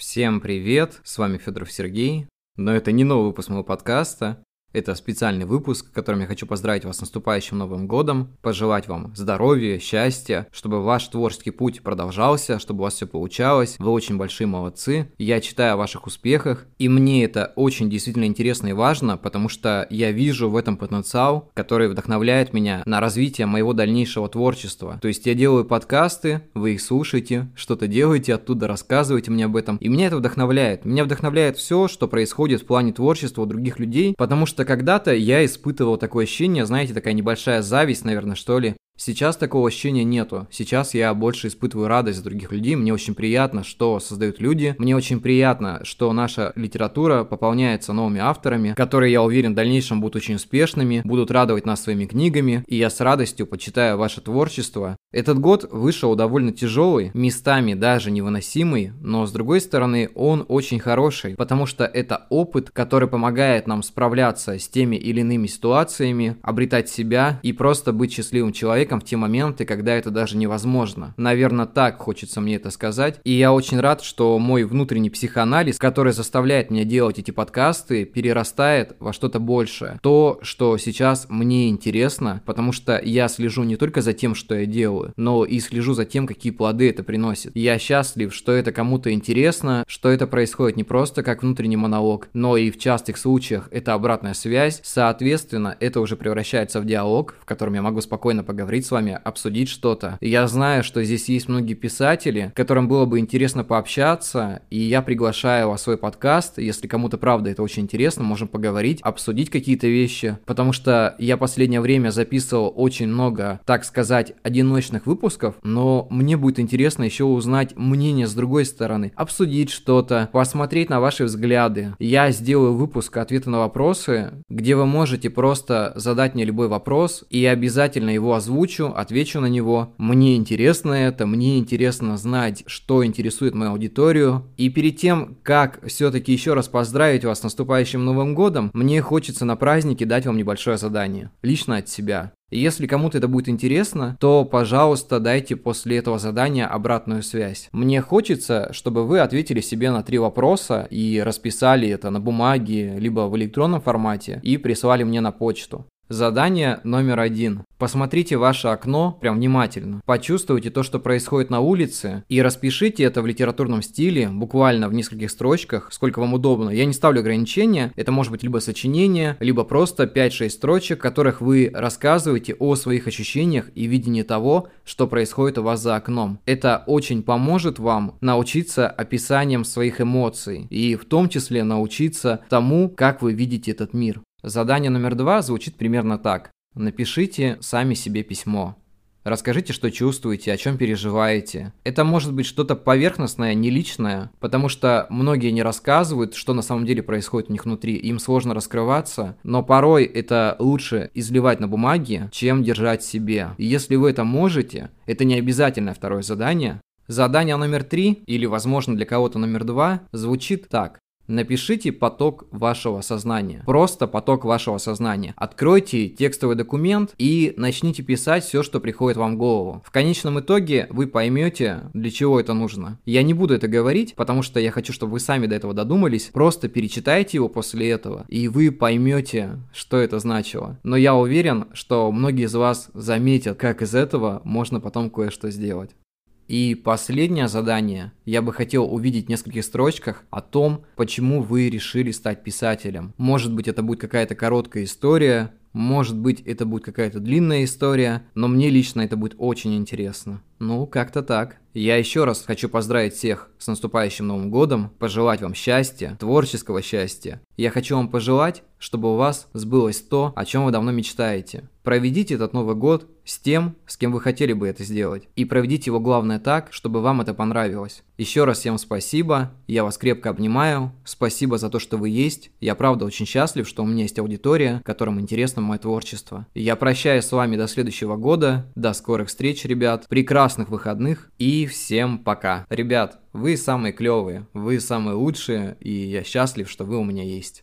Всем привет, с вами Федоров Сергей, но это не новый выпуск моего подкаста, это специальный выпуск, которым я хочу поздравить вас с наступающим Новым Годом, пожелать вам здоровья, счастья, чтобы ваш творческий путь продолжался, чтобы у вас все получалось. Вы очень большие молодцы. Я читаю о ваших успехах, и мне это очень действительно интересно и важно, потому что я вижу в этом потенциал, который вдохновляет меня на развитие моего дальнейшего творчества. То есть я делаю подкасты, вы их слушаете, что-то делаете оттуда, рассказываете мне об этом, и меня это вдохновляет. Меня вдохновляет все, что происходит в плане творчества у других людей, потому что что когда-то я испытывал такое ощущение, знаете, такая небольшая зависть, наверное, что ли, Сейчас такого ощущения нету. Сейчас я больше испытываю радость за других людей. Мне очень приятно, что создают люди. Мне очень приятно, что наша литература пополняется новыми авторами, которые, я уверен, в дальнейшем будут очень успешными, будут радовать нас своими книгами. И я с радостью почитаю ваше творчество. Этот год вышел довольно тяжелый, местами даже невыносимый, но с другой стороны он очень хороший, потому что это опыт, который помогает нам справляться с теми или иными ситуациями, обретать себя и просто быть счастливым человеком человеком в те моменты, когда это даже невозможно. Наверное, так хочется мне это сказать. И я очень рад, что мой внутренний психоанализ, который заставляет меня делать эти подкасты, перерастает во что-то большее. То, что сейчас мне интересно, потому что я слежу не только за тем, что я делаю, но и слежу за тем, какие плоды это приносит. Я счастлив, что это кому-то интересно, что это происходит не просто как внутренний монолог, но и в частых случаях это обратная связь. Соответственно, это уже превращается в диалог, в котором я могу спокойно поговорить поговорить с вами, обсудить что-то. Я знаю, что здесь есть многие писатели, которым было бы интересно пообщаться, и я приглашаю вас в свой подкаст. Если кому-то правда это очень интересно, можем поговорить, обсудить какие-то вещи, потому что я последнее время записывал очень много, так сказать, одиночных выпусков, но мне будет интересно еще узнать мнение с другой стороны, обсудить что-то, посмотреть на ваши взгляды. Я сделаю выпуск ответы на вопросы, где вы можете просто задать мне любой вопрос, и обязательно его озвучить озвучу, отвечу на него. Мне интересно это, мне интересно знать, что интересует мою аудиторию. И перед тем, как все-таки еще раз поздравить вас с наступающим Новым Годом, мне хочется на празднике дать вам небольшое задание. Лично от себя. Если кому-то это будет интересно, то, пожалуйста, дайте после этого задания обратную связь. Мне хочется, чтобы вы ответили себе на три вопроса и расписали это на бумаге, либо в электронном формате и прислали мне на почту. Задание номер один. Посмотрите ваше окно прям внимательно. Почувствуйте то, что происходит на улице, и распишите это в литературном стиле, буквально в нескольких строчках, сколько вам удобно. Я не ставлю ограничения, это может быть либо сочинение, либо просто 5-6 строчек, в которых вы рассказываете о своих ощущениях и видении того, что происходит у вас за окном. Это очень поможет вам научиться описанием своих эмоций, и в том числе научиться тому, как вы видите этот мир. Задание номер два звучит примерно так. Напишите сами себе письмо. Расскажите, что чувствуете, о чем переживаете. Это может быть что-то поверхностное, не личное, потому что многие не рассказывают, что на самом деле происходит у них внутри, им сложно раскрываться, но порой это лучше изливать на бумаге, чем держать себе. И если вы это можете, это не обязательное второе задание. Задание номер три, или возможно для кого-то номер два, звучит так. Напишите поток вашего сознания. Просто поток вашего сознания. Откройте текстовый документ и начните писать все, что приходит вам в голову. В конечном итоге вы поймете, для чего это нужно. Я не буду это говорить, потому что я хочу, чтобы вы сами до этого додумались. Просто перечитайте его после этого, и вы поймете, что это значило. Но я уверен, что многие из вас заметят, как из этого можно потом кое-что сделать. И последнее задание. Я бы хотел увидеть в нескольких строчках о том, почему вы решили стать писателем. Может быть, это будет какая-то короткая история, может быть, это будет какая-то длинная история, но мне лично это будет очень интересно. Ну, как-то так. Я еще раз хочу поздравить всех с наступающим Новым Годом, пожелать вам счастья, творческого счастья. Я хочу вам пожелать, чтобы у вас сбылось то, о чем вы давно мечтаете. Проведите этот Новый год с тем, с кем вы хотели бы это сделать. И проведите его главное так, чтобы вам это понравилось. Еще раз всем спасибо, я вас крепко обнимаю, спасибо за то, что вы есть. Я правда очень счастлив, что у меня есть аудитория, которым интересно мое творчество. Я прощаюсь с вами до следующего года, до скорых встреч, ребят, прекрасных выходных и всем пока. Ребят, вы самые клевые, вы самые лучшие, и я счастлив, что вы у меня есть.